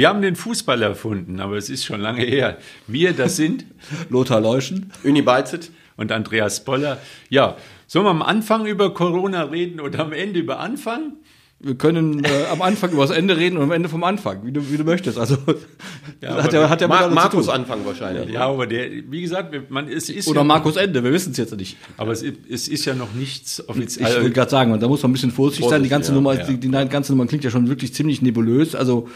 Wir haben den Fußball erfunden, aber es ist schon lange her. Wir, das sind Lothar Leuschen, Uni Beizet und Andreas Boller. Ja, sollen wir am Anfang über Corona reden oder am Ende über Anfang? Wir können äh, am Anfang über das Ende reden und am Ende vom Anfang, wie du, wie du möchtest. Also Ja, hat ja, hat ja Ma miteinander zu Markus. Anfang wahrscheinlich. Ja, aber der, wie gesagt, man, es ist Oder ja, Markus Ende, wir wissen es jetzt nicht. aber es, ist- es ist ja noch nichts Ich offiziell. wollte gerade sagen, da muss man ein bisschen vorsichtig sein. Die ganze, Vorsichtig, Nummer, ja. Die, die ganze Nummer klingt ja schon wirklich ziemlich nebulös. Also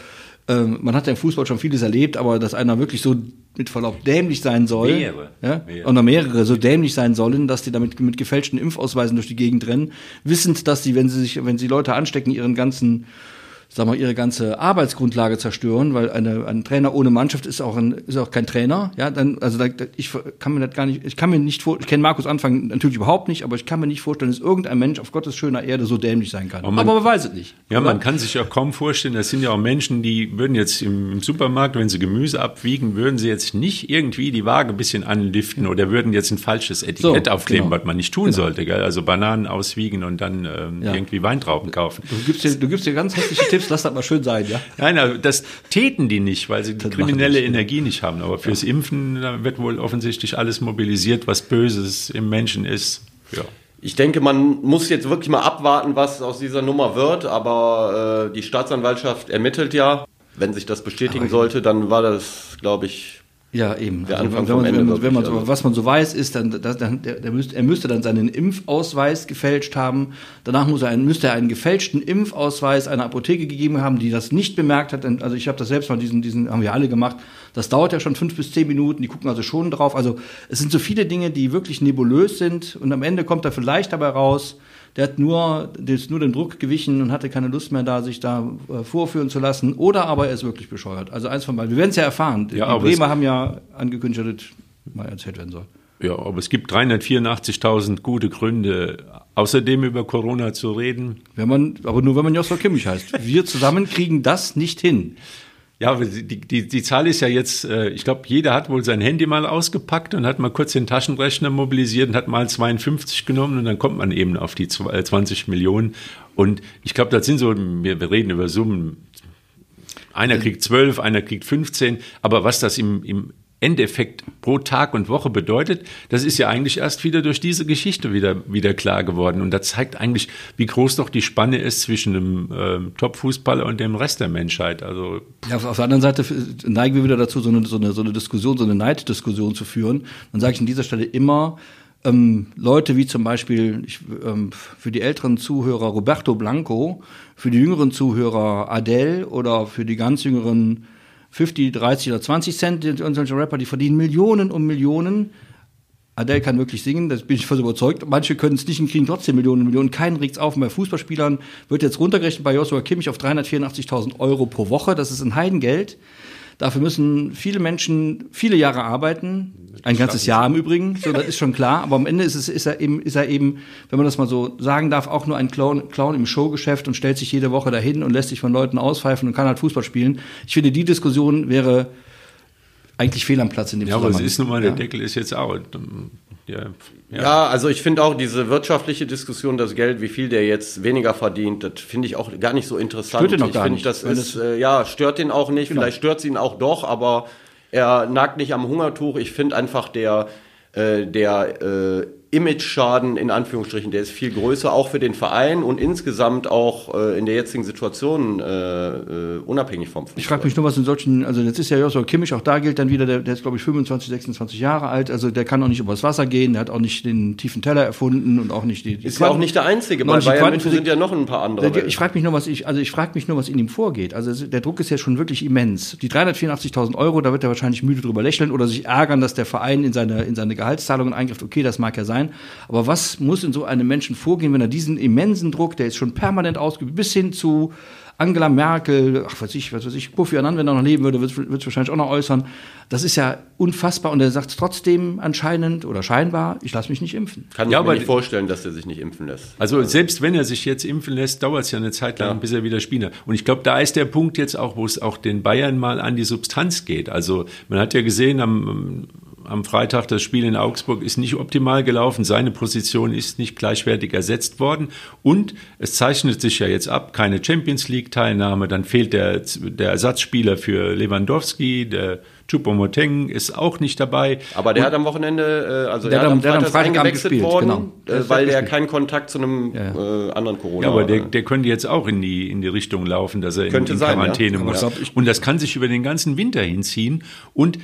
ähm, man hat ja im Fußball schon vieles erlebt, aber dass einer wirklich so mit Verlaub dämlich sein soll. Mehrere. Ja? Mehrere. Oder mehrere so dämlich sein sollen, dass die damit mit gefälschten Impfausweisen durch die Gegend rennen, wissend, dass sie, wenn sie sich, wenn sie Leute anstecken, ihren ganzen sag mal, ihre ganze Arbeitsgrundlage zerstören, weil eine, ein Trainer ohne Mannschaft ist auch, ein, ist auch kein Trainer. Ja, dann, also da, ich kann mir das gar nicht, ich kann mir nicht vor, ich kenne Markus Anfang natürlich überhaupt nicht, aber ich kann mir nicht vorstellen, dass irgendein Mensch auf Gottes schöner Erde so dämlich sein kann. Aber man- aber man weiß es nicht. Ja, oder? man kann sich ja kaum vorstellen, das sind ja auch Menschen, die würden jetzt im, im Supermarkt, wenn sie Gemüse abwiegen, würden sie jetzt nicht irgendwie die Waage ein bisschen anliften oder würden jetzt ein falsches Etikett So, aufkleben, genau. was man nicht tun sollte. Gell? Also Bananen auswiegen und dann ähm, Ja. irgendwie Weintrauben kaufen. Du gibst dir, du gibst dir ganz hässliche Tipps, lass das mal schön sein, ja. Nein, das täten die nicht, weil sie die Das kriminelle nicht, Energie nicht haben. Aber fürs Impfen da wird wohl offensichtlich alles mobilisiert, was Böses im Menschen ist. Ja. Ich denke, man muss jetzt wirklich mal abwarten, was aus dieser Nummer wird, aber äh, die Staatsanwaltschaft ermittelt ja. Wenn sich das bestätigen sollte, dann war das, glaube ich, Ja, eben. Der Also, Anfang wenn, vom man, Ende wenn, man, wenn man, also. was man so weiß, ist, dann, dann der, der müsste, er müsste dann seinen Impfausweis gefälscht haben. Danach muss er einen, müsste er einen gefälschten Impfausweis einer Apotheke gegeben haben, die das nicht bemerkt hat. Also ich habe das selbst mal, diesen, diesen haben wir alle gemacht. Das dauert ja schon fünf bis zehn Minuten. Die gucken also schon drauf. Also es sind so viele Dinge, die wirklich nebulös sind. Und am Ende kommt er vielleicht dabei raus. Der hat nur, der ist nur dem Druck gewichen und hatte keine Lust mehr da, sich da äh, vorführen zu lassen. Oder aber er ist wirklich bescheuert. Also eins von beiden. Wir werden es ja erfahren. Ja, die Bremer haben ja angekündigt, dass das mal erzählt werden soll. Ja, aber es gibt 384.000 gute Gründe, außerdem über Corona zu reden. Wenn man, aber nur wenn man Joshua Kimmich heißt. Wir zusammen kriegen das nicht hin. Ja, die, die, die Zahl ist ja jetzt, äh, ich glaube, jeder hat wohl sein Handy mal ausgepackt und hat mal kurz den Taschenrechner mobilisiert und hat mal 52 genommen und dann kommt man eben auf die zw- äh, 20 Millionen. Und ich glaube, das sind so, wir, wir reden über Summen, einer kriegt 12, einer kriegt 15, aber was das im, im Endeffekt pro Tag und Woche bedeutet, das ist ja eigentlich erst wieder durch diese Geschichte wieder, wieder klar geworden. Und das zeigt eigentlich, wie groß doch die Spanne ist zwischen dem ähm, Top-Fußballer und dem Rest der Menschheit. Also Ja, auf, der anderen Seite neigen wir wieder dazu, so eine, so eine, so eine Diskussion, so eine Neiddiskussion zu führen. Dann sage ich an dieser Stelle immer, ähm, Leute wie zum Beispiel ich, ähm, für die älteren Zuhörer Roberto Blanco, für die jüngeren Zuhörer Adele oder für die ganz jüngeren 50, 30 oder 20 Cent, und solche Rapper, die verdienen Millionen um Millionen. Adele kann wirklich singen, das bin ich fast überzeugt. Manche können es nicht und kriegen trotzdem Millionen und Millionen. Keinen regt's auf. Und bei Fußballspielern wird jetzt runtergerechnet bei Joshua Kimmich auf 384.000 Euro pro Woche. Das ist ein Heidengeld. Dafür müssen viele Menschen viele Jahre arbeiten. Ein ganzes Jahr im Übrigen. So, das ist schon klar. Aber am Ende ist, es, ist, er eben, ist er eben, wenn man das mal so sagen darf, auch nur ein Clown, Clown im Showgeschäft und stellt sich jede Woche dahin und lässt sich von Leuten auspfeifen und kann halt Fußball spielen. Ich finde, die Diskussion wäre eigentlich fehl am Platz in dem Ja, aber es ist nun mal, der Ja. Deckel ist jetzt out. Ja, ja. Ja, also ich finde auch diese wirtschaftliche Diskussion, das Geld, wie viel der jetzt weniger verdient, das finde ich auch gar nicht so interessant. Stört ihn auch ich gar finde, nicht, das ist, äh, ja, stört ihn auch nicht, vielleicht stört es ihn auch doch, aber er nagt nicht am Hungertuch. Ich finde einfach der, äh, der äh, Image-Schaden in Anführungsstrichen, der ist viel größer, auch für den Verein und insgesamt auch äh, in der jetzigen Situation äh, äh, unabhängig vom Fußball. Ich frage mich nur, was in solchen, also jetzt ist ja Joshua Kimmich, auch da gilt dann wieder, der, der ist glaube ich 25, 26 Jahre alt, also der kann auch nicht übers Wasser gehen, der hat auch nicht den tiefen Teller erfunden und auch nicht die, die Ist ja auch nicht der Einzige. Bei Bayern München sind ja noch ein paar andere. Der- Ich frage mich nur, was ich, also ich frage mich nur, was in ihm vorgeht. Also der Druck ist ja schon wirklich immens. Die 384.000 Euro, da wird er wahrscheinlich müde drüber lächeln oder sich ärgern, dass der Verein in seine, in seine Gehaltszahlungen eingreift. Okay, das mag ja sein. Aber was muss in so einem Menschen vorgehen, wenn er diesen immensen Druck, der ist schon permanent ausgeübt, bis hin zu Angela Merkel, ach, was weiß ich, was weiß ich, Kofi Annan, wenn er noch leben würde, wird es wahrscheinlich auch noch äußern. Das ist ja unfassbar. Und er sagt trotzdem anscheinend oder scheinbar, ich lasse mich nicht impfen. Kann Ja, ich mir aber nicht vorstellen, dass er sich nicht impfen lässt. Also selbst wenn er sich jetzt impfen lässt, dauert es ja eine Zeit lang, Ja. bis er wieder spielt. Und ich glaube, da ist der Punkt jetzt auch, wo es auch den Bayern mal an die Substanz geht. Also man hat ja gesehen am am Freitag das Spiel in Augsburg ist nicht optimal gelaufen. Seine Position ist nicht gleichwertig ersetzt worden. Und es zeichnet sich ja jetzt ab, keine Champions League-Teilnahme. Dann fehlt der, der Ersatzspieler für Lewandowski, der Choupo-Moteng ist auch nicht dabei. Aber der und, hat am Wochenende, äh, also der, der, hat am Freitag, Freitag eingewechselt gespielt, worden, genau. äh, weil der keinen Kontakt zu einem ja. äh, anderen Corona Ja, aber der, der könnte jetzt auch in die, in die Richtung laufen, dass er Könnte in, in sein, Quarantäne ja. muss. Und das kann sich über den ganzen Winter hinziehen. Und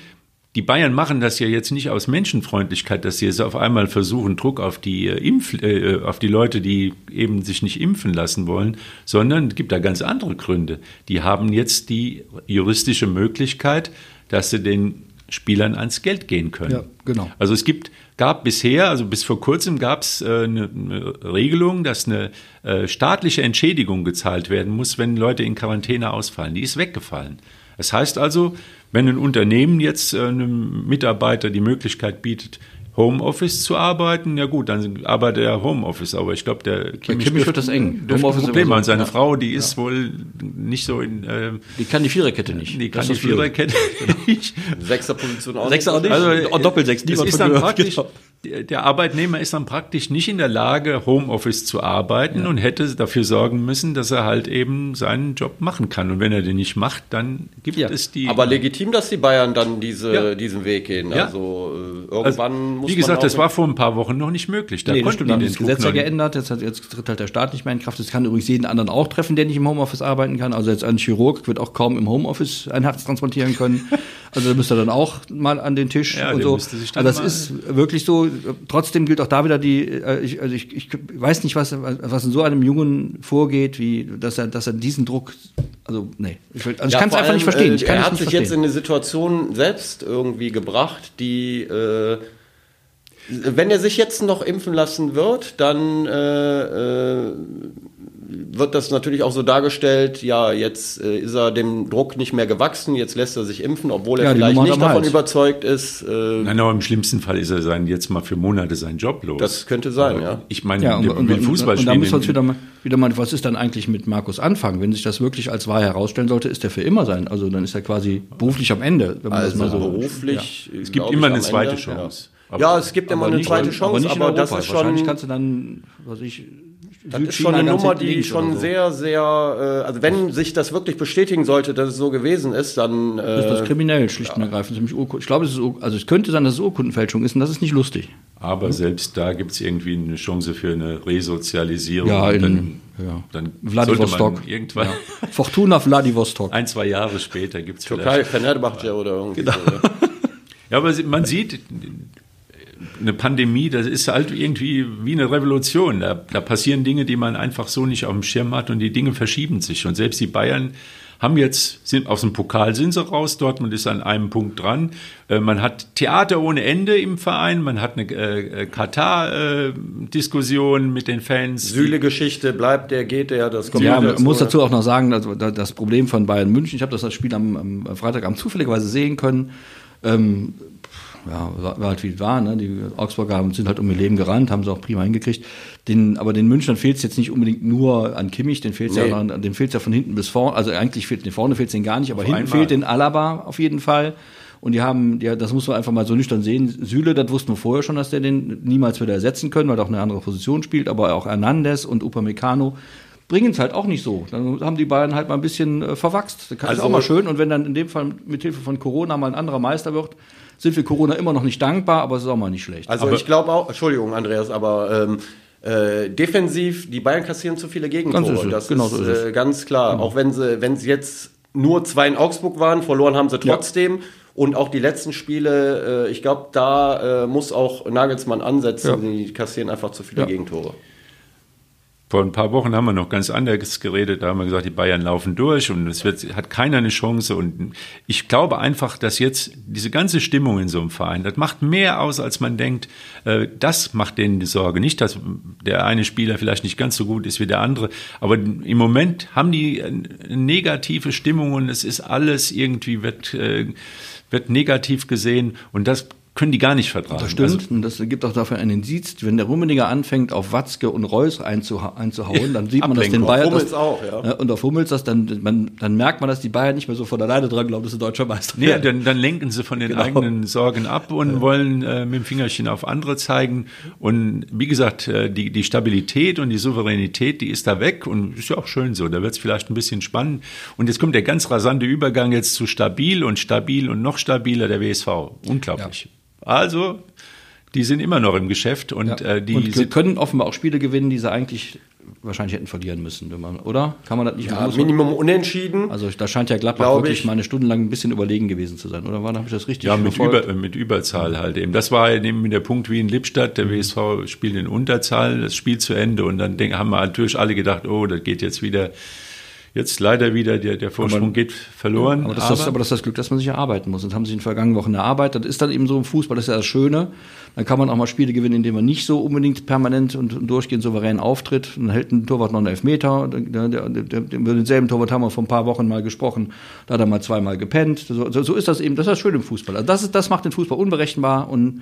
die Bayern machen das ja jetzt nicht aus Menschenfreundlichkeit, dass sie jetzt auf einmal versuchen, Druck auf die äh, Impf, äh, auf die Leute, die eben sich nicht impfen lassen wollen, sondern es gibt da ganz andere Gründe. Die haben jetzt die juristische Möglichkeit, dass sie den Spielern ans Geld gehen können. Ja, genau. Also es gibt, gab bisher, also bis vor kurzem gab es äh, eine, eine Regelung, dass eine äh, staatliche Entschädigung gezahlt werden muss, wenn Leute in Quarantäne ausfallen. Die ist weggefallen. Das heißt also, wenn ein Unternehmen jetzt äh, einem Mitarbeiter die Möglichkeit bietet, Homeoffice zu arbeiten, ja gut, dann arbeitet er Homeoffice, aber ich glaube, der Kimmich, Kimmich wird das eng. Homeoffice Homeoffice Problem so. und seine Ja. Frau, die ist wohl nicht so in, äh, Die kann die Viererkette nicht. die kann Das die. Viererkette nicht. Sechster Position auch Sechser auch nicht. Also, Oh, Doppelsechs, es niemand ist dann praktisch, Genau. Der Arbeitnehmer ist dann praktisch nicht in der Lage, Homeoffice zu arbeiten und hätte dafür sorgen müssen, dass er halt eben seinen Job machen kann. Und wenn er den nicht macht, dann gibt Ja. es die. Aber legitim, dass die Bayern dann diese, Ja. diesen Weg gehen. Ja. Also äh, also, irgendwann muss wie man gesagt, das war vor ein paar Wochen noch nicht möglich. Da nee, den ist das Gesetz ja geändert. Jetzt, hat, jetzt tritt halt der Staat nicht mehr in Kraft. Das kann übrigens jeden anderen auch treffen, der nicht im Homeoffice arbeiten kann. Also jetzt ein Chirurg wird auch kaum im Homeoffice ein Herz transplantieren können. Also da müsste er dann auch mal an den Tisch Ja, und so. sich dann Also das ist wirklich so. Trotzdem gilt auch da wieder die. äh, Ich, also ich, ich weiß nicht, was, was in so einem Jungen vorgeht, wie dass er, dass er diesen Druck. Also nee, ich, also ich Ja, kann es einfach nicht verstehen. äh, Ich kann er hat sich verstehen. jetzt in eine Situation selbst irgendwie gebracht, die, äh, wenn er sich jetzt noch impfen lassen wird, dann äh, äh, wird das natürlich auch so dargestellt, ja, jetzt äh, ist er dem Druck nicht mehr gewachsen, jetzt lässt er sich impfen, obwohl er Ja, vielleicht Nummer nicht er davon halt. überzeugt ist. Äh, Nein, aber im schlimmsten Fall ist er sein, jetzt mal für Monate seinen Job los. das könnte sein, Aber ja. Ich meine, Ja, und, und, will und, Fußball und da müssen wir uns in- wieder mal, wieder mal, was ist dann eigentlich mit Markus anfangen? Wenn sich das wirklich als wahr herausstellen sollte, ist der für immer sein. Also dann ist er quasi beruflich am Ende. Wenn man Also das mal so, beruflich. Es gibt immer eine zweite Chance. Ja. ja, es gibt immer Aber eine nicht- zweite Chance, aber, nicht in das ist Wahrscheinlich schon. kannst du dann, was ich, Das ist schon eine Nummer, die schon so. sehr, sehr, äh, also wenn sich das wirklich bestätigen sollte, dass es so gewesen ist, dann ist das äh, kriminell, schlicht und ergreifend. Ich glaube, es ist, also es könnte sein, dass es Urkundenfälschung ist und das ist nicht lustig. Aber selbst da gibt es irgendwie eine Chance für eine Resozialisierung. Ja, in dann, ja. dann Vladivostok. irgendwann, Ja. Fortuna Vladivostok. ein, zwei Jahre später gibt es Türkei, vielleicht. Fenerbahce oder irgendwie Genau. so. ja. Ja, aber man sieht, eine Pandemie, das ist halt irgendwie wie eine Revolution. Da, da passieren Dinge, die man einfach so nicht auf dem Schirm hat und die Dinge verschieben sich. Und selbst die Bayern haben jetzt, sind aus dem Pokal sind sie raus, Dortmund ist an einem Punkt dran. Äh, man hat Theater ohne Ende im Verein, man hat eine äh, Katar-Diskussion mit den Fans. Süle-Geschichte, bleibt der, geht der, das kommt Ja, man muss ja. dazu auch noch sagen, also da- das Problem von Bayern München, ich habe das, das Spiel am, am Freitagabend zufälligerweise sehen können. Ähm, ja, war, halt wie es war. Ne? Die Augsburger haben, sind halt um ihr Leben gerannt, haben sie auch prima hingekriegt. Den, aber den Münchnern fehlt es jetzt nicht unbedingt nur an Kimmich, den fehlt es Nee. ja, an- den fehlt's ja von hinten bis vorne. Also eigentlich fehlt den vorne fehlt den gar nicht, aber hinten einmal. fehlt den Alaba auf jeden Fall. Und die haben, ja, das muss man einfach mal so nüchtern sehen. Süle, das wussten wir vorher schon, dass der den niemals wieder ersetzen können, weil er auch eine andere Position spielt, aber auch Hernandez und Upamecano bringen es halt auch nicht so. Dann haben die Bayern halt mal ein bisschen äh, verwachst. Das ist Also- auch mal schön. Und wenn dann in dem Fall mit Hilfe von Corona mal ein anderer Meister wird, sind wir Corona immer noch nicht dankbar, aber es ist auch mal nicht schlecht. Also ich glaube auch, Entschuldigung, Andreas, aber ähm, äh, defensiv, die Bayern kassieren zu viele Gegentore. Das genau ist, so ist äh, ganz klar. Auch wenn sie, wenn sie jetzt nur zwei in Augsburg waren, verloren haben sie trotzdem. Und auch die letzten Spiele, äh, ich glaube, da äh, muss auch Nagelsmann ansetzen. Ja. Die kassieren einfach zu viele Ja. Gegentore. Vor ein paar Wochen haben wir noch ganz anders geredet. Da haben wir gesagt, die Bayern laufen durch und es wird, hat keiner eine Chance. Und ich glaube einfach, dass jetzt diese ganze Stimmung in so einem Verein, das macht mehr aus, als man denkt. Äh, Das macht denen die Sorge. Nicht, dass der eine Spieler vielleicht nicht ganz so gut ist wie der andere. Aber im Moment haben die negative Stimmung und es ist alles irgendwie wird, äh, wird negativ gesehen. Und das können die gar nicht vertragen. Das stimmt. Also, und das gibt auch dafür einen Indiz. Wenn der Rummenigge anfängt, auf Watzke und Reus einzuha einzuhauen, dann sieht man, dass den Bayern. Hummels das, auch, ja. Und auf Hummels das, dann, man, dann merkt man, dass die Bayern nicht mehr so von alleine dran glauben, dass sie deutscher Meister nee, dann, dann lenken sie von den genau. eigenen Sorgen ab und ja. wollen äh, mit dem Fingerchen auf andere zeigen. Und wie gesagt, äh, die, die Stabilität und die Souveränität, die ist da weg und ist ja auch schön so. Da wird es vielleicht ein bisschen spannend. Und jetzt kommt der ganz rasante Übergang jetzt zu stabil und stabil und noch stabiler der WSV. Unglaublich. Ja. Also, die sind immer noch im Geschäft und ja. äh, die und können offenbar auch Spiele gewinnen, die sie eigentlich wahrscheinlich hätten verlieren müssen, man, oder? Kann man das nicht ja, Minimum unentschieden. Also da scheint ja Gladbach wirklich mal eine Stunde lang ein bisschen überlegen gewesen zu sein, oder? Wann habe ich das richtig Ja, mit, Über, mit Überzahl halt eben. Das war eben der Punkt wie in Lippstadt. Der WSV spielt in Unterzahl, das Spiel zu Ende und dann haben wir natürlich alle gedacht, oh, das geht jetzt wieder jetzt leider wieder der, der Vorsprung aber, geht verloren. Aber das, aber, das, aber das ist das Glück, dass man sich erarbeiten muss. Das haben sie in den vergangenen Wochen erarbeitet. Das ist dann eben so im Fußball, das ist ja das Schöne. Dann kann man auch mal Spiele gewinnen, indem man nicht so unbedingt permanent und, und durchgehend souverän auftritt. Dann hält ein Torwart noch einen Elfmeter. Der, der, der, über denselben Torwart haben wir vor ein paar Wochen mal gesprochen. Da hat er mal zweimal gepennt. So, so ist das eben, das ist das Schöne im Fußball. Also das, ist, das macht den Fußball unberechenbar und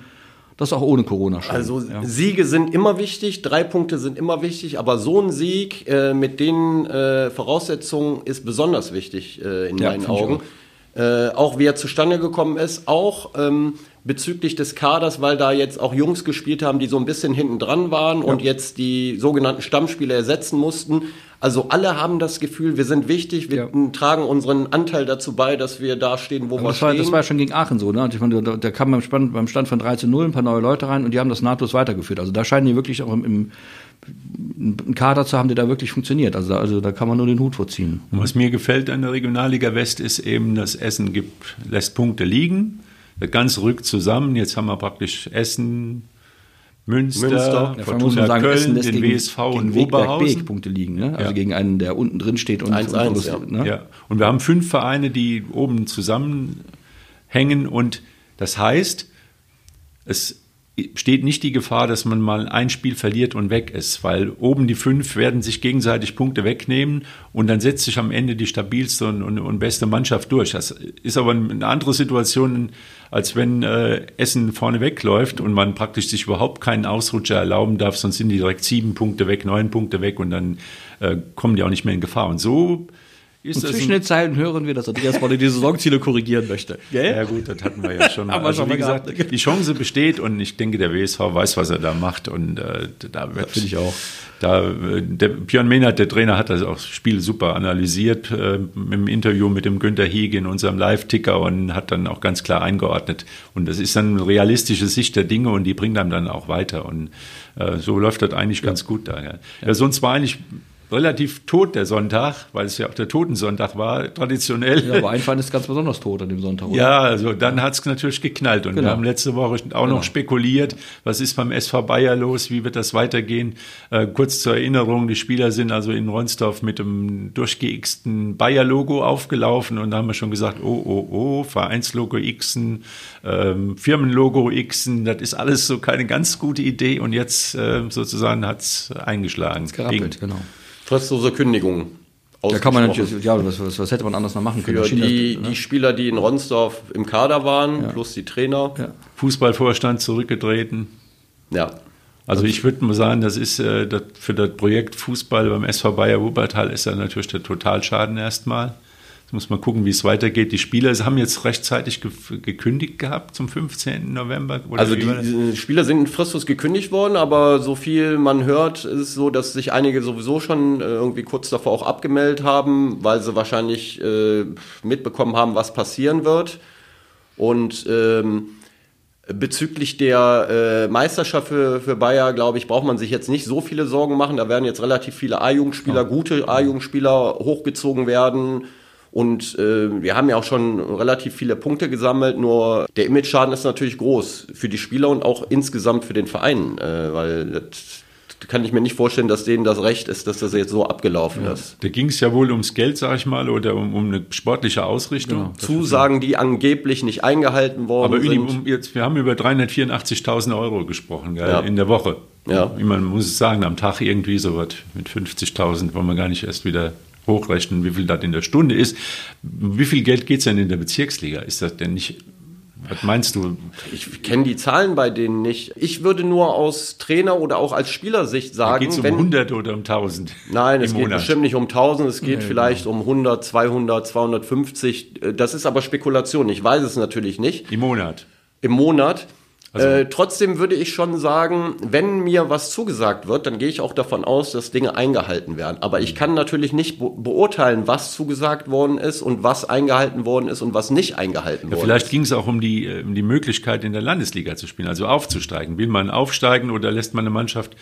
das auch ohne Corona schon. Also ja. Siege sind immer wichtig, drei Punkte sind immer wichtig, aber so ein Sieg äh, mit den äh, Voraussetzungen ist besonders wichtig äh, in ja, meinen Augen. Auch. Äh, auch wie er zustande gekommen ist, auch ähm, bezüglich des Kaders, weil da jetzt auch Jungs gespielt haben, die so ein bisschen hinten dran waren ja. und jetzt die sogenannten Stammspieler ersetzen mussten. Also alle haben das Gefühl, wir sind wichtig, wir ja. tragen unseren Anteil dazu bei, dass wir da stehen, wo Aber wir das stehen. War, das war ja schon gegen Aachen so, ne? Ich meine, da, da kam beim Stand, beim Stand von 3 zu 0 ein paar neue Leute rein und die haben das nahtlos weitergeführt. Also da scheinen die wirklich auch im, im einen Kader zu haben, der da wirklich funktioniert. Also, also da kann man nur den Hut vorziehen. Und was mir gefällt an der Regionalliga West ist eben, dass Essen gibt, lässt Punkte liegen. Das Ganze rückt zusammen. Jetzt haben wir praktisch Essen, Münster, Münster ja, Fortuna sagen, Köln, den gegen, WSV gegen und Oberhausen. Punkte liegen, ne? also ja. gegen einen, der unten drin steht und 1 -1, ja. Ne? ja. Und wir haben fünf Vereine, die oben zusammenhängen und das heißt, es steht nicht die Gefahr, dass man mal ein Spiel verliert und weg ist, weil oben die fünf werden sich gegenseitig Punkte wegnehmen und dann setzt sich am Ende die stabilste und, und, und beste Mannschaft durch. Das ist aber eine andere Situation, als wenn äh, Essen vorne wegläuft und man praktisch sich überhaupt keinen Ausrutscher erlauben darf, sonst sind die direkt sieben Punkte weg, neun Punkte weg und dann äh, kommen die auch nicht mehr in Gefahr. Und so ist und zwischen den Zeilen hören wir, dass Andreas Wolle die Saisonziele korrigieren möchte. Gell? Ja gut, das hatten wir ja schon. Aber also, wie gesagt, die Chance besteht und ich denke, der WSV weiß, was er da macht und äh, da wird. Finde ich auch. Da, äh, der Björn Mehnert, der Trainer, hat das auch Spiel super analysiert äh, im Interview mit dem Günter Hiege in unserem Live-Ticker und hat dann auch ganz klar eingeordnet. Und das ist dann eine realistische Sicht der Dinge und die bringt einem dann auch weiter. Und äh, so läuft das eigentlich ja. ganz gut da. Ja. ja, sonst war eigentlich relativ tot der Sonntag, weil es ja auch der Totensonntag war, traditionell. Ja, aber Einfahren ist ganz besonders tot an dem Sonntag, oder? Ja, also dann hat es natürlich geknallt. Und genau. wir haben letzte Woche auch genau. noch spekuliert, was ist beim SV Bayer los, wie wird das weitergehen. Äh, kurz zur Erinnerung, die Spieler sind also in Ronsdorf mit dem durchgeixten Bayer-Logo aufgelaufen und da haben wir schon gesagt, oh, oh, oh, Vereinslogo Xen, ähm, Firmenlogo Xen, das ist alles so keine ganz gute Idee und jetzt äh, sozusagen hat es eingeschlagen. Es gerappelt, genau. Fristlose Kündigung. Da kann man natürlich, ja, was, was, was, hätte man anders noch machen können? Für die, ne? die Spieler, die in Ronsdorf im Kader waren, ja. plus die Trainer. Ja. Fußballvorstand zurückgetreten. Ja. Also ich würde mal sagen, das ist äh, das, für das Projekt Fußball beim SV Bayer Wuppertal ist ja natürlich der Totalschaden erstmal. Jetzt muss man gucken, wie es weitergeht. Die Spieler haben jetzt rechtzeitig ge gekündigt gehabt zum 15. November. also die, Spieler sind fristlos gekündigt worden, aber so viel man hört, ist es so, dass sich einige sowieso schon äh, irgendwie kurz davor auch abgemeldet haben, weil sie wahrscheinlich äh, mitbekommen haben, was passieren wird. Und ähm, Bezüglich der äh, Meisterschaft für, für Bayer, glaube ich, braucht man sich jetzt nicht so viele Sorgen machen. Da werden jetzt relativ viele A-Jugendspieler, gute A-Jugendspieler hochgezogen werden. Und äh, wir haben ja auch schon relativ viele Punkte gesammelt, nur der Image-Schaden ist natürlich groß für die Spieler und auch insgesamt für den Verein, äh, weil das kann ich mir nicht vorstellen, dass denen das Recht ist, dass das jetzt so abgelaufen ja. ist. Da ging es ja wohl ums Geld, sag ich mal, oder um, um eine sportliche Ausrichtung. Genau, Zusagen, die angeblich nicht eingehalten worden Aber sind. Aber jetzt, wir haben über 384.000 Euro gesprochen gell, ja. in der Woche. Ja. Man muss es sagen, am Tag irgendwie so was mit 50.000 wollen wir gar nicht erst wieder hochrechnen, wie viel das in der Stunde ist. Wie viel Geld geht es denn in der Bezirksliga? Ist das denn nicht Was meinst du? Ich kenne die Zahlen bei denen nicht. Ich würde nur aus Trainer oder auch als Spielersicht sagen, geht es um wenn 100 oder um 1000? Nein, es geht Monat? bestimmt nicht um 1000, es geht vielleicht um 100, 200, 250. Äh, Das ist aber Spekulation. Ich weiß es natürlich nicht. Im Monat. Im Monat. Also- äh, trotzdem würde ich schon sagen, wenn mir was zugesagt wird, dann gehe ich auch davon aus, dass Dinge eingehalten werden. Aber ich kann natürlich nicht be beurteilen, was zugesagt worden ist und was eingehalten worden ist und was nicht eingehalten Ja, worden vielleicht ist. ging es auch um die, äh, um die Möglichkeit, in der Landesliga zu spielen, also aufzusteigen. Will man aufsteigen oder lässt man eine Mannschaft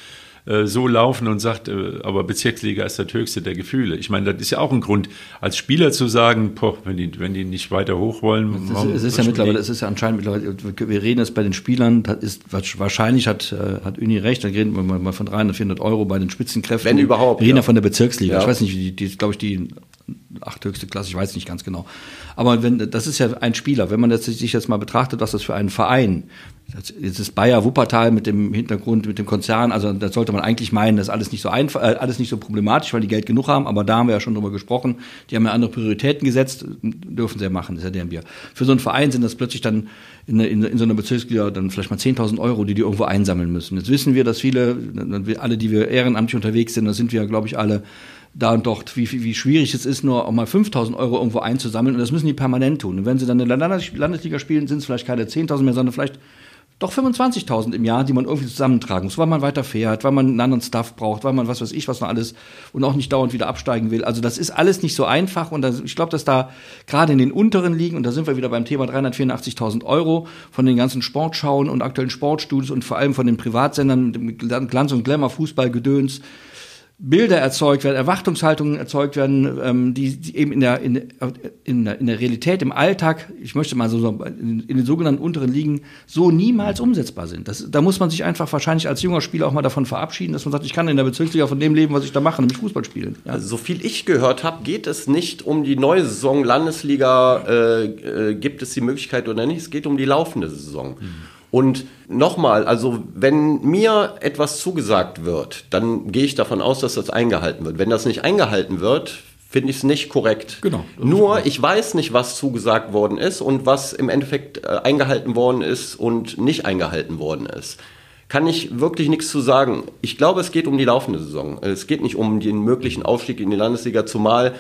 äh, so laufen und sagt, äh, aber Bezirksliga ist das höchste der Gefühle. Ich meine, das ist ja auch ein Grund, als Spieler zu sagen, boah, wenn die, wenn die nicht weiter hoch wollen. Es ist, es ist ja mittlerweile, es ist ja anscheinend mittlerweile, wir reden jetzt bei den Spielern, das ist wahrscheinlich hat, äh, hat Uni recht, dann reden wir mal von 300, 400 Euro bei den Spitzenkräften. Wenn überhaupt, Wir reden ja von der Bezirksliga. Ja. Ich weiß nicht, die, die ist, glaube ich, die achthöchste Klasse, ich weiß nicht ganz genau. Aber wenn, das ist ja ein Spieler. Wenn man das, sich jetzt mal betrachtet, was das für einen Verein, jetzt ist Bayer Wuppertal mit dem Hintergrund, mit dem Konzern, also da sollte man eigentlich meinen, das ist alles nicht so einfach, äh, alles nicht so problematisch, weil die Geld genug haben, aber da haben wir ja schon drüber gesprochen, die haben ja andere Prioritäten gesetzt, dürfen sie ja machen, das ist ja deren Bier. Für so einen Verein sind das plötzlich dann in, in, in so einer Bezirksliga dann vielleicht mal 10.000 Euro, die die irgendwo einsammeln müssen. Jetzt wissen wir, dass viele, alle, die wir ehrenamtlich unterwegs sind, da sind wir, glaube ich, alle da und dort, wie, wie, wie schwierig es ist, nur auch mal 5000 Euro irgendwo einzusammeln. Und das müssen die permanent tun. Und wenn sie dann in der Landes Landesliga spielen, sind es vielleicht keine 10.000 mehr, sondern vielleicht doch 25.000 im Jahr, die man irgendwie zusammentragen muss, weil man weiter fährt, weil man einen anderen Stuff braucht, weil man was weiß ich, was noch alles und auch nicht dauernd wieder absteigen will. Also das ist alles nicht so einfach und das, ich glaube, dass da gerade in den unteren Ligen, und da sind wir wieder beim Thema 384.000 Euro von den ganzen Sportschauen und aktuellen Sportstudios und vor allem von den Privatsendern, dem Glanz und Glamour, Fußballgedöns, Bilder erzeugt werden, Erwartungshaltungen erzeugt werden, ähm, die, die eben in der, in, in, der, in der Realität, im Alltag, ich möchte mal so so in, in den sogenannten unteren Ligen, so niemals umsetzbar sind. Das, da muss man sich einfach wahrscheinlich als junger Spieler auch mal davon verabschieden, dass man sagt, ich kann in der Bezirksliga von dem leben, was ich da mache, nämlich Fußball spielen. Ja. Also, so viel ich gehört habe, geht es nicht um die neue Saison Landesliga, äh, äh, gibt es die Möglichkeit oder nicht, es geht um die laufende Saison. Und nochmal, also wenn mir etwas zugesagt wird, dann gehe ich davon aus, dass das eingehalten wird. Wenn das nicht eingehalten wird, finde ich es nicht korrekt. Genau, Nur ich weiß nicht, was zugesagt worden ist und was im Endeffekt äh, eingehalten worden ist und nicht eingehalten worden ist. Kann ich wirklich nichts zu sagen. Ich glaube, es geht um die laufende Saison. Es geht nicht um den möglichen Aufstieg in die Landesliga, zumal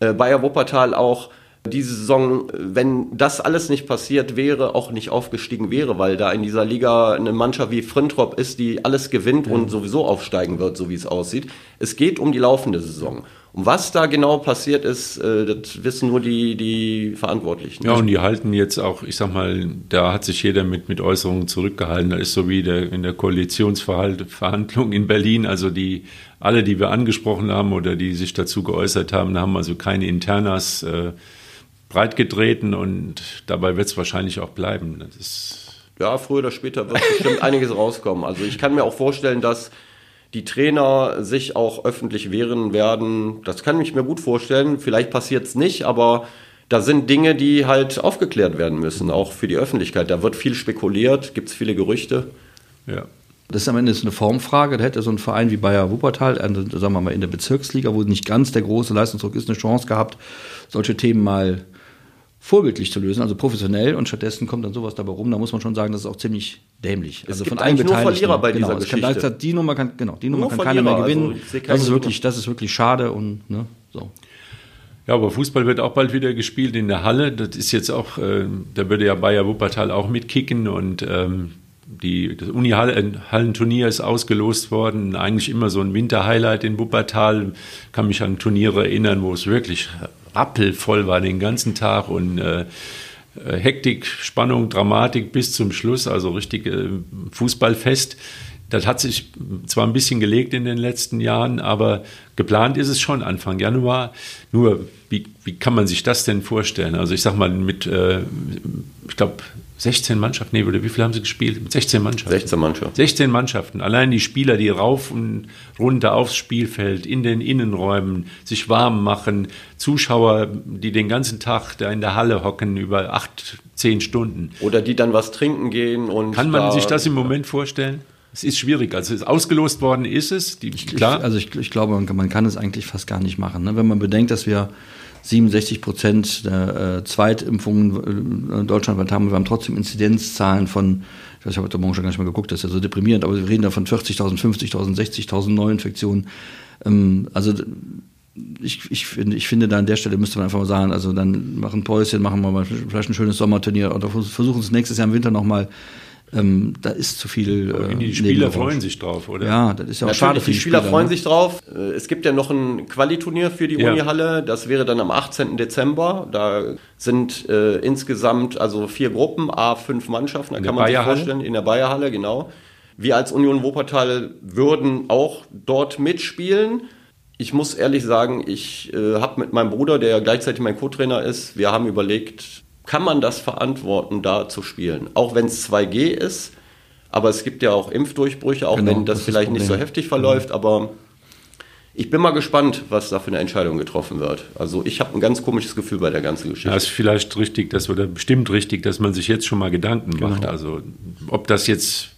äh, Bayer Wuppertal auch diese Saison, wenn das alles nicht passiert wäre, auch nicht aufgestiegen wäre, weil da in dieser Liga eine Mannschaft wie Frintrop ist, die alles gewinnt und sowieso aufsteigen wird, so wie es aussieht. Es geht um die laufende Saison. Und was da genau passiert ist, äh, das wissen nur die, die Verantwortlichen. Ja, und die halten jetzt auch, ich sag mal, da hat sich jeder mit, mit Äußerungen zurückgehalten. Da ist so wie der, in der Koalitionsverhandlung in Berlin, also die, alle, die wir angesprochen haben oder die sich dazu geäußert haben, haben also keine Internas äh, breitgetreten und dabei wird es wahrscheinlich auch bleiben. Das ist Ja, früher oder später wird bestimmt einiges rauskommen. Also ich kann mir auch vorstellen, dass die Trainer sich auch öffentlich wehren werden. Das kann ich mir gut vorstellen. Vielleicht passiert es nicht, aber da sind Dinge, die halt aufgeklärt werden müssen, auch für die Öffentlichkeit. Da wird viel spekuliert, gibt es viele Gerüchte. ja. Das ist am Ende eine Formfrage. Da hätte so ein Verein wie Bayer Wuppertal, also, sagen wir mal in der Bezirksliga, wo nicht ganz der große Leistungsdruck ist, eine Chance gehabt, solche Themen mal vorbildlich zu lösen, also professionell. Und stattdessen kommt dann sowas dabei rum. Da muss man schon sagen, das ist auch ziemlich dämlich. Also gibt von allen eigentlich nur Beteiligten. Verlierer bei genau, dieser es kann, Geschichte. das- Die Nummer kann, genau, die Nummer Nur kann keiner mehr also gewinnen. keinen das ist wirklich, das ist wirklich schade und ne, so. Ja, aber Fußball wird auch bald wieder gespielt in der Halle. Das ist jetzt auch, äh, da würde ja Bayer Wuppertal auch mitkicken und ähm, die, das Uni-Hallenturnier ist ausgelost worden. Eigentlich immer so ein Winterhighlight in Wuppertal. Kann mich an Turniere erinnern, wo es wirklich rappelvoll war den ganzen Tag und äh, äh, Hektik, Spannung, Dramatik bis zum Schluss, also richtig äh, Fußballfest. Das hat sich zwar ein bisschen gelegt in den letzten Jahren, aber geplant ist es schon Anfang Januar. Nur, wie, wie kann man sich das denn vorstellen? Also ich sag mal, mit, äh, ich glaube, 16 Mannschaften, nee, oder wie viel haben sie gespielt? Mit 16 Mannschaften. 16 Mannschaften. 16 Mannschaften. Allein die Spieler, die rauf und runter aufs Spielfeld, in den Innenräumen, sich warm machen, Zuschauer, die den ganzen Tag da in der Halle hocken, über acht, zehn Stunden. Oder die dann was trinken gehen und. Kann man da, sich das im Moment vorstellen? Es ist schwierig. Also es ist ausgelost worden ist es. Die, klar. Ich, also ich, ich glaube, man kann, man kann es eigentlich fast gar nicht machen. Ne? Wenn man bedenkt, dass wir 67 Prozent der äh, Zweitimpfungen äh, in Deutschland haben. Wir haben trotzdem Inzidenzzahlen von, ich habe heute Morgen schon gar nicht mal geguckt, das ist ja so deprimierend, aber wir reden da von 40.000, 50.000, 60.000 Neuinfektionen. Ähm, also ich, ich, finde, ich finde, da an der Stelle müsste man einfach mal sagen, also dann machen Päuschen, machen wir mal vielleicht ein schönes Sommerturnier oder versuchen es nächstes Jahr im Winter nochmal ähm, da ist zu viel. Äh, die Spieler freuen sich drauf, oder? Ja, das ist ja auch Natürlich, schade für die, die Spieler. Spieler freuen ne? sich drauf. Äh, es gibt ja noch ein Qualiturnier für die ja. Unihalle. Das wäre dann am 18. Dezember. Da sind äh, insgesamt also vier Gruppen, A, fünf Mannschaften. Da in kann man sich vorstellen. In der Bayerhalle, genau. Wir als Union Wuppertal würden auch dort mitspielen. Ich muss ehrlich sagen, ich äh, habe mit meinem Bruder, der gleichzeitig mein Co-Trainer ist, wir haben überlegt, kann man das verantworten, da zu spielen? Auch wenn es 2G ist, aber es gibt ja auch Impfdurchbrüche, auch genau, wenn das, das vielleicht nicht so heftig verläuft, mhm. aber ich bin mal gespannt, was da für eine Entscheidung getroffen wird. Also ich habe ein ganz komisches Gefühl bei der ganzen Geschichte. Ja, ist vielleicht richtig, dass oder bestimmt richtig, dass man sich jetzt schon mal Gedanken macht. Genau. Also ob das jetzt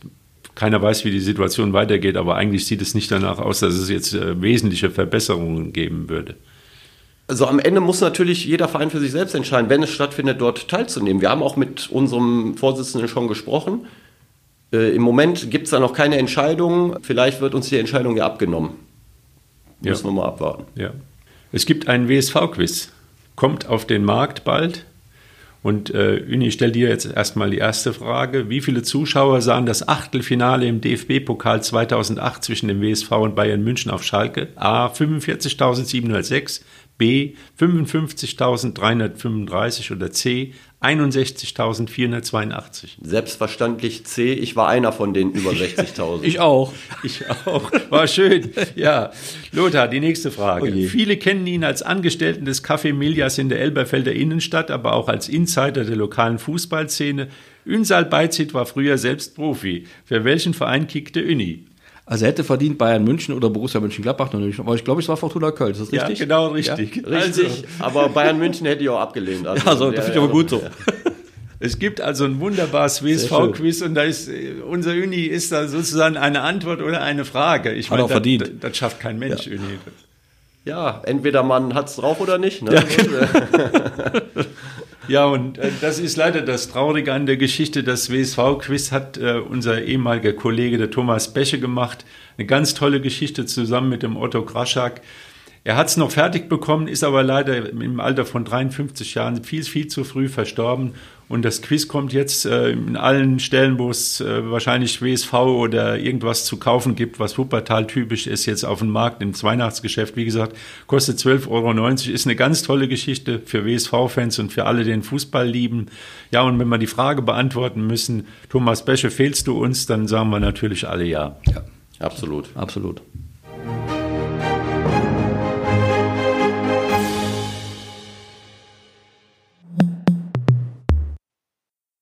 keiner weiß, wie die Situation weitergeht, aber eigentlich sieht es nicht danach aus, dass es jetzt äh, wesentliche Verbesserungen geben würde. Also am Ende muss natürlich jeder Verein für sich selbst entscheiden, wenn es stattfindet, dort teilzunehmen. Wir haben auch mit unserem Vorsitzenden schon gesprochen. Äh, Im Moment gibt es da noch keine Entscheidung. Vielleicht wird uns die Entscheidung ja abgenommen. Ja. Müssen wir mal abwarten. Ja. Es gibt einen WSV-Quiz. Kommt auf den Markt bald. Und äh, Uni, ich stelle dir jetzt erstmal die erste Frage. Wie viele Zuschauer sahen das Achtelfinale im DFB-Pokal 2008 zwischen dem WSV und Bayern München auf Schalke? A. 45.706, B 55.335 oder C 61.482. Selbstverständlich C, ich war einer von den über 60.000. ich auch. Ich auch. War schön. Ja. Lothar, die nächste Frage. Oh Viele kennen ihn als Angestellten des Café Milias in der Elberfelder Innenstadt, aber auch als Insider der lokalen Fußballszene. Ünsal Beizit war früher selbst Profi. Für welchen Verein kickte Uni? Also er hätte verdient Bayern München oder Borussia Mönchengladbach noch nicht. Aber ich glaube, es war Fortuna Köln. Ist das richtig? Ja, genau, richtig. Ja, richtig. Also. Aber Bayern München hätte ich auch abgelehnt. Also, also das finde ich aber gut so. Es gibt also ein wunderbares WSV-Quiz und da ist unser Uni ist da sozusagen eine Antwort oder eine Frage. Ich hat meine, verdient. Das, das, schafft kein Mensch, ja. Uni. Ja, entweder man hat es drauf oder nicht. Ne? Ja, genau. Ja, und äh, das ist leider das Traurige an der Geschichte. Das WSV-Quiz hat äh, unser ehemaliger Kollege, der Thomas Beche, gemacht. Eine ganz tolle Geschichte zusammen mit dem Otto Kraschak. Er hat es noch fertig bekommen, ist aber leider im Alter von 53 Jahren viel, viel zu früh verstorben. Und das Quiz kommt jetzt äh, in allen Stellen, wo es äh, wahrscheinlich WSV oder irgendwas zu kaufen gibt, was Wuppertal typisch ist, jetzt auf dem Markt im Weihnachtsgeschäft. Wie gesagt, kostet 12,90 Euro, ist eine ganz tolle Geschichte für WSV-Fans und für alle, die den Fußball lieben. Ja, und wenn wir die Frage beantworten müssen, Thomas Besche, fehlst du uns, dann sagen wir natürlich alle ja. Ja, absolut. Absolut.